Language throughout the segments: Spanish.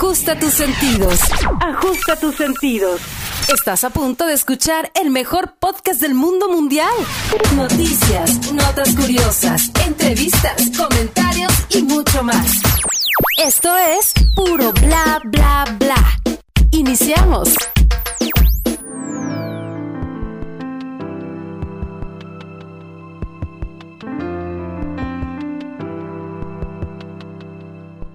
Ajusta tus sentidos. Ajusta tus sentidos. Estás a punto de escuchar el mejor podcast del mundo mundial. Noticias, notas curiosas, entrevistas, comentarios y mucho más. Esto es puro bla bla bla. Iniciamos.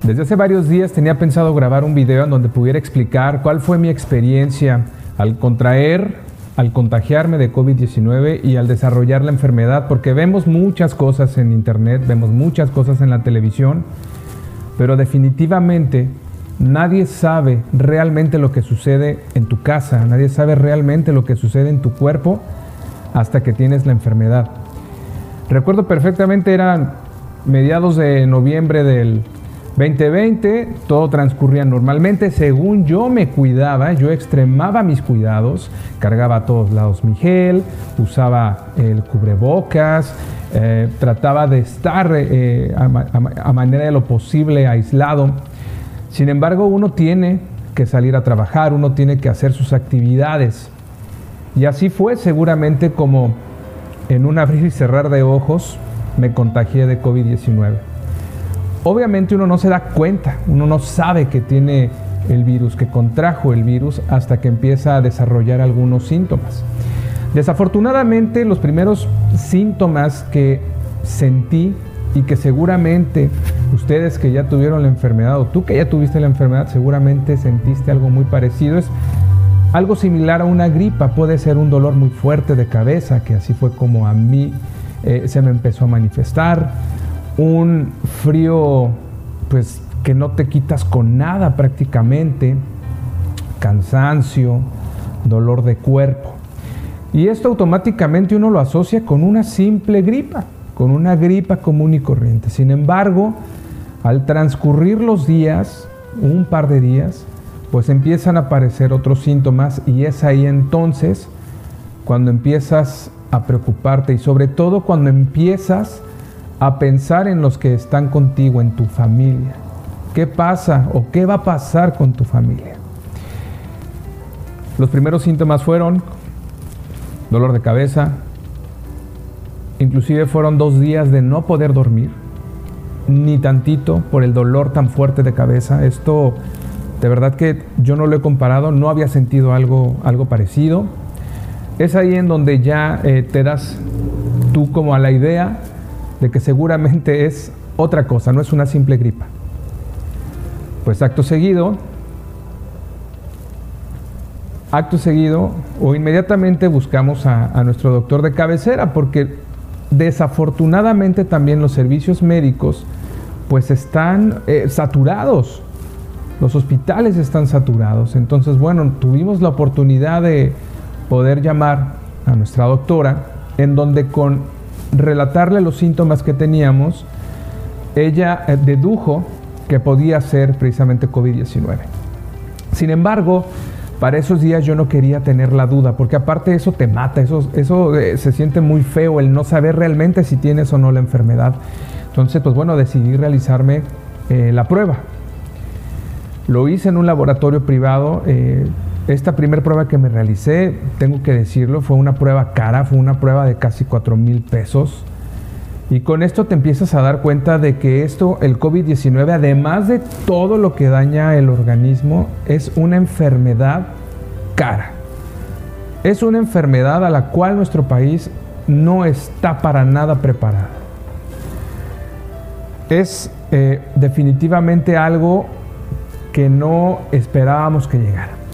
Desde hace varios días tenía pensado grabar un video en donde pudiera explicar cuál fue mi experiencia al contraer, al contagiarme de COVID-19 y al desarrollar la enfermedad, porque vemos muchas cosas en internet, vemos muchas cosas en la televisión, pero definitivamente nadie sabe realmente lo que sucede en tu casa, nadie sabe realmente lo que sucede en tu cuerpo hasta que tienes la enfermedad. Recuerdo perfectamente, eran mediados de noviembre del 2020 todo transcurría normalmente, según yo me cuidaba, yo extremaba mis cuidados, cargaba a todos lados mi gel, usaba el cubrebocas, eh, trataba de estar eh, a, manera de lo posible aislado. Sin embargo, uno tiene que salir a trabajar, uno tiene que hacer sus actividades. Y así fue seguramente como en un abrir y cerrar de ojos me contagié de COVID-19. Obviamente uno no se da cuenta, uno no sabe que tiene el virus, que contrajo el virus hasta que empieza a desarrollar algunos síntomas. Desafortunadamente los primeros síntomas que sentí y que seguramente ustedes que ya tuvieron la enfermedad o tú que ya tuviste la enfermedad seguramente sentiste algo muy parecido. Es algo similar a una gripa, puede ser un dolor muy fuerte de cabeza, que así fue como a mí eh, se me empezó a manifestar, un frío pues que no te quitas con nada prácticamente, cansancio, dolor de cuerpo. Y esto automáticamente uno lo asocia con una simple gripa, con una gripa común y corriente. Sin embargo, al transcurrir los días, un par de días, pues empiezan a aparecer otros síntomas y es ahí entonces cuando empiezas a preocuparte y sobre todo cuando empiezas a pensar en los que están contigo, en tu familia. ¿Qué pasa o qué va a pasar con tu familia? Los primeros síntomas fueron dolor de cabeza, inclusive fueron dos días de no poder dormir, ni tantito por el dolor tan fuerte de cabeza. Esto de verdad que yo no lo he comparado, no había sentido algo, algo parecido. Es ahí en donde ya eh, te das tú como a la idea de que seguramente es otra cosa, no es una simple gripa. Pues acto seguido, acto seguido o inmediatamente buscamos a, nuestro doctor de cabecera porque desafortunadamente también los servicios médicos pues están eh, saturados. Los hospitales están saturados. Entonces, bueno, tuvimos la oportunidad de poder llamar a nuestra doctora en donde con relatarle los síntomas que teníamos, ella eh, dedujo que podía ser precisamente COVID-19. Sin embargo, para esos días yo no quería tener la duda, porque aparte eso te mata, eso, eso eh, se siente muy feo el no saber realmente si tienes o no la enfermedad. Entonces, pues bueno, decidí realizarme eh, la prueba. Lo hice en un laboratorio privado, esta primera prueba que me realicé, tengo que decirlo, fue una prueba cara, fue una prueba de casi 4 mil pesos. Y con esto te empiezas a dar cuenta de que esto, el COVID-19, además de todo lo que daña el organismo, es una enfermedad cara. Es una enfermedad a la cual nuestro país no está para nada preparado. Es eh, definitivamente algo que no esperábamos que llegara.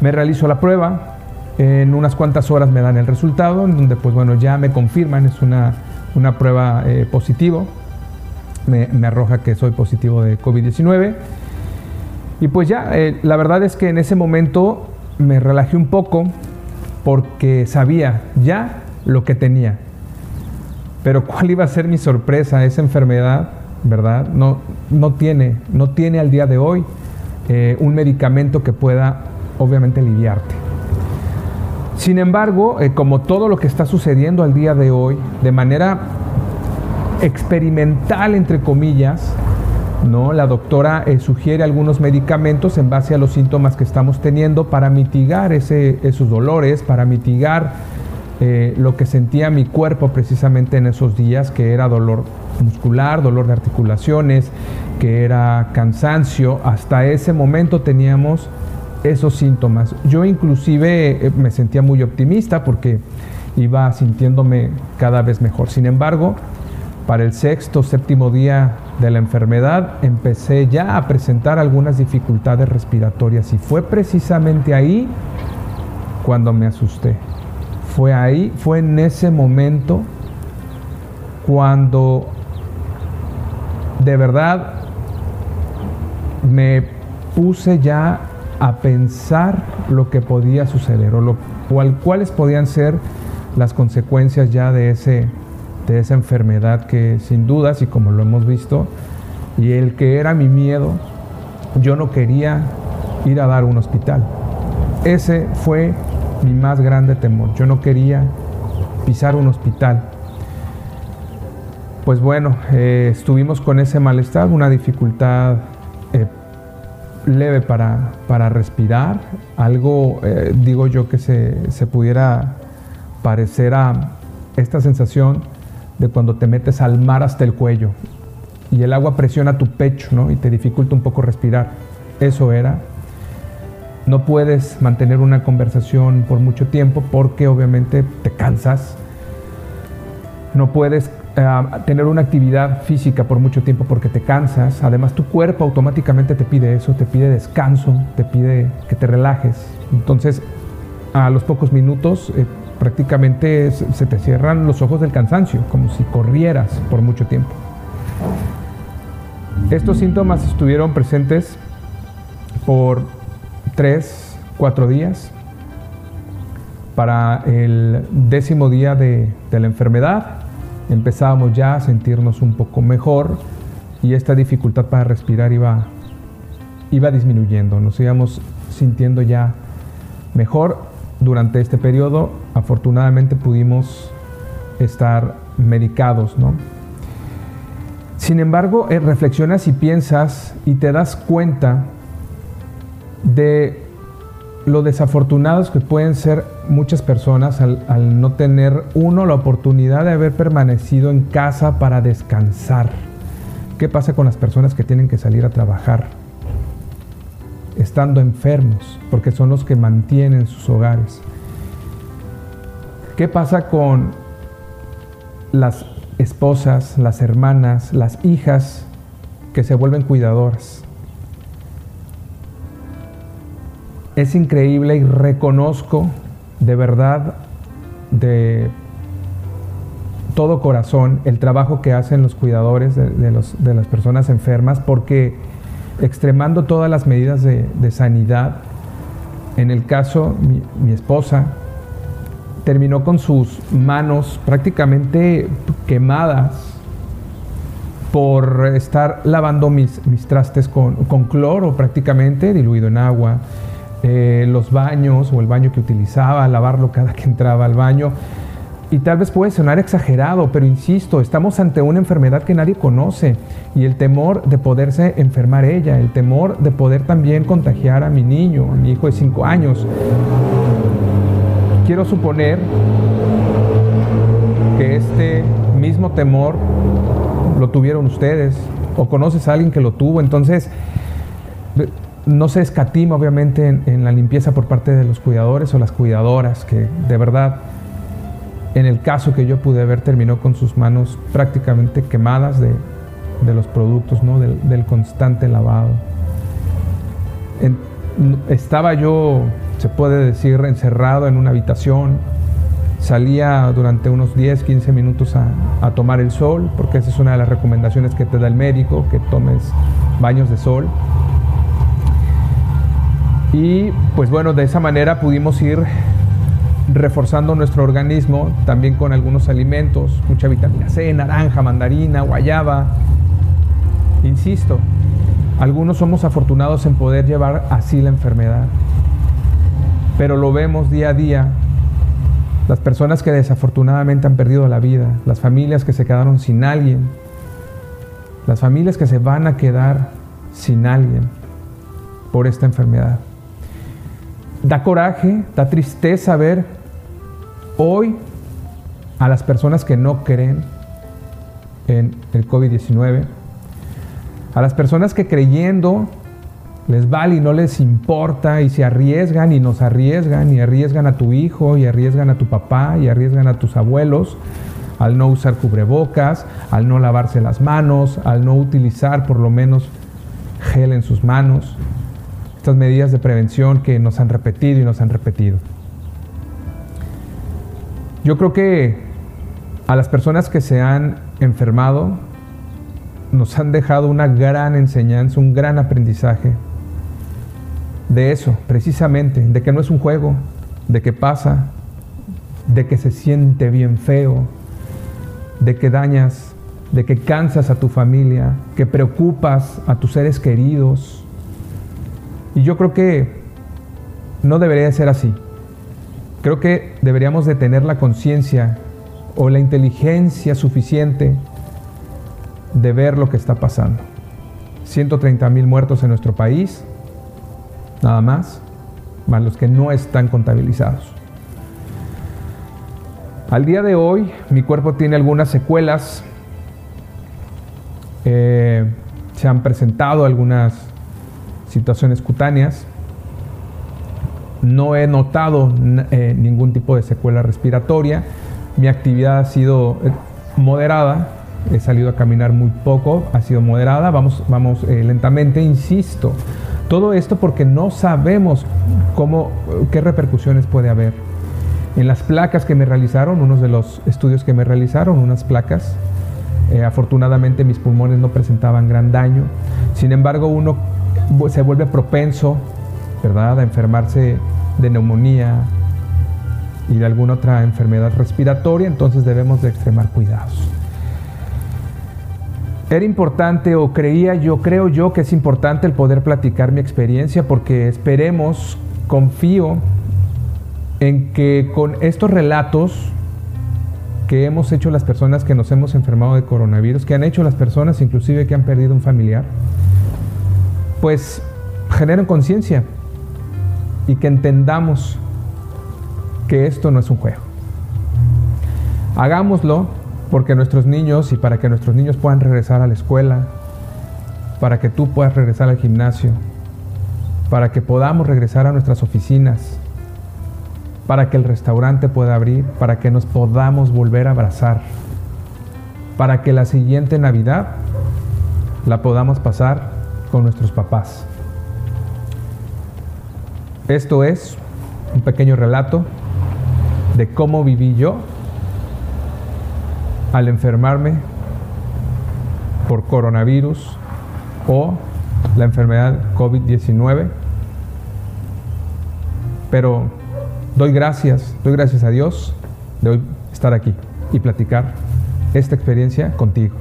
Me realizo la prueba, en unas cuantas horas me dan el resultado, en donde pues bueno, ya me confirman, es una, una prueba eh, positivo, me, arroja que soy positivo de COVID-19. Y pues ya, eh, la verdad es que en ese momento me relajé un poco porque sabía ya lo que tenía. Pero cuál iba a ser mi sorpresa, esa enfermedad, ¿verdad? No, no, tiene, no tiene al día de hoy eh, un medicamento que pueda obviamente aliviarte. Sin embargo, eh, como todo lo que está sucediendo al día de hoy, de manera experimental, entre comillas, ¿no? La doctora eh, sugiere algunos medicamentos en base a los síntomas que estamos teniendo para mitigar esos dolores, para mitigar eh, lo que sentía mi cuerpo precisamente en esos días, que era dolor muscular, dolor de articulaciones, que era cansancio. Hasta ese momento teníamos esos síntomas. Yo inclusive eh, me sentía muy optimista porque iba sintiéndome cada vez mejor. Sin embargo, para el sexto, séptimo día de la enfermedad, empecé ya a presentar algunas dificultades respiratorias y fue precisamente ahí cuando me asusté. Fue ahí, fue en ese momento cuando de verdad me puse ya a pensar lo que podía suceder o, lo, cuáles podían ser las consecuencias ya de, ese, de esa enfermedad que sin dudas, y como lo hemos visto, y el que era mi miedo, yo no quería ir a dar un hospital. Ese fue mi más grande temor. Yo no quería pisar un hospital. Pues bueno, eh, estuvimos con ese malestar, una dificultad eh, leve para, para, respirar, algo, eh, digo yo, que se, se, pudiera parecer a esta sensación de cuando te metes al mar hasta el cuello y el agua presiona tu pecho ¿no? y te dificulta un poco respirar. Eso era. No puedes mantener una conversación por mucho tiempo porque obviamente te cansas. No puedes eh, tener una actividad física por mucho tiempo porque te cansas. Además tu cuerpo automáticamente te pide eso, te pide descanso, te pide que te relajes. Entonces a los pocos minutos eh, prácticamente se te cierran los ojos del cansancio, como si corrieras por mucho tiempo. Estos síntomas estuvieron presentes por tres, cuatro días. Para el décimo día de, la enfermedad empezábamos ya a sentirnos un poco mejor y esta dificultad para respirar iba, iba disminuyendo, nos íbamos sintiendo ya mejor. Durante este periodo afortunadamente pudimos estar medicados, ¿no? Sin embargo, eh, reflexionas y piensas y te das cuenta de lo desafortunados que pueden ser muchas personas al, no tener, uno, la oportunidad de haber permanecido en casa para descansar. ¿Qué pasa con las personas que tienen que salir a trabajar? Estando enfermos, porque son los que mantienen sus hogares. ¿Qué pasa con las esposas, las hermanas, las hijas que se vuelven cuidadoras. Es increíble y reconozco de verdad de todo corazón el trabajo que hacen los cuidadores de, las personas enfermas porque extremando todas las medidas de, sanidad, en el caso mi, mi esposa, terminó con sus manos prácticamente quemadas por estar lavando mis, mis trastes con, cloro prácticamente diluido en agua. Eh, los baños o el baño que utilizaba, lavarlo cada que entraba al baño. Y tal vez puede sonar exagerado, pero insisto, estamos ante una enfermedad que nadie conoce y el temor de poderse enfermar ella, el temor de poder también contagiar a mi niño, a mi hijo de 5 años quiero suponer que este mismo temor lo tuvieron ustedes o conoces a alguien que lo tuvo, entonces no se escatima obviamente en, la limpieza por parte de los cuidadores o las cuidadoras, que de verdad en el caso que yo pude ver terminó con sus manos prácticamente quemadas de, los productos, ¿no? del, constante lavado. estaba yo se puede decir, encerrado en una habitación. Salía durante unos 10, 15 minutos a, tomar el sol, porque esa es una de las recomendaciones que te da el médico, que tomes baños de sol. Y pues bueno, de esa manera pudimos ir reforzando nuestro organismo también con algunos alimentos, mucha vitamina C, naranja, mandarina, guayaba. Insisto, algunos somos afortunados en poder llevar así la enfermedad pero lo vemos día a día. Las personas que desafortunadamente han perdido la vida, las familias que se quedaron sin alguien, las familias que se van a quedar sin alguien por esta enfermedad. Da coraje, da tristeza ver hoy a las personas que no creen en el COVID-19, a las personas que creyendo les vale y no les importa y se arriesgan y nos arriesgan y arriesgan a tu hijo y arriesgan a tu papá y arriesgan a tus abuelos al no usar cubrebocas, al no lavarse las manos, al no utilizar por lo menos gel en sus manos. Estas medidas de prevención que nos han repetido y nos han repetido. Yo creo que a las personas que se han enfermado nos han dejado una gran enseñanza, un gran aprendizaje de eso, precisamente, de que no es un juego, de que pasa, de que se siente bien feo, de que dañas, de que cansas a tu familia, que preocupas a tus seres queridos. Y yo creo que no debería ser así. Creo que deberíamos de tener la conciencia o la inteligencia suficiente de ver lo que está pasando. 130 mil muertos en nuestro país, nada más, más los que no están contabilizados. Al día de hoy mi cuerpo tiene algunas secuelas, eh, se han presentado algunas situaciones cutáneas, no he notado eh, ningún tipo de secuela respiratoria, mi actividad ha sido eh, moderada, he salido a caminar muy poco, ha sido moderada, vamos, vamos lentamente, insisto, todo esto porque no sabemos cómo, qué repercusiones puede haber. En las placas que me realizaron, unos de los estudios que me realizaron, unas placas, eh, afortunadamente mis pulmones no presentaban gran daño. Sin embargo, uno se vuelve propenso, ¿verdad?, a enfermarse de neumonía y de alguna otra enfermedad respiratoria, entonces debemos de extremar cuidados. Era importante o creía yo, creo yo que es importante el poder platicar mi experiencia porque esperemos, confío en que con estos relatos que hemos hecho las personas que nos hemos enfermado de coronavirus, que han hecho las personas inclusive que han perdido un familiar, pues generen conciencia y que entendamos que esto no es un juego. Hagámoslo porque nuestros niños y para que nuestros niños puedan regresar a la escuela, para que tú puedas regresar al gimnasio, para que podamos regresar a nuestras oficinas, para que el restaurante pueda abrir, para que nos podamos volver a abrazar, para que la siguiente Navidad la podamos pasar con nuestros papás. Esto es un pequeño relato de cómo viví yo al enfermarme por coronavirus o la enfermedad COVID-19. Pero Doy gracias, doy gracias a Dios de hoy estar aquí y platicar esta experiencia contigo.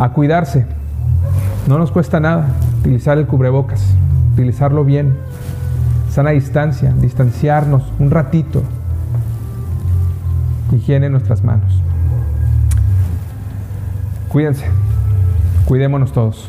A cuidarse. No nos cuesta nada utilizar el cubrebocas, utilizarlo bien, sana distancia, distanciarnos un ratito. Higiene en nuestras manos. Cuídense, cuidémonos todos.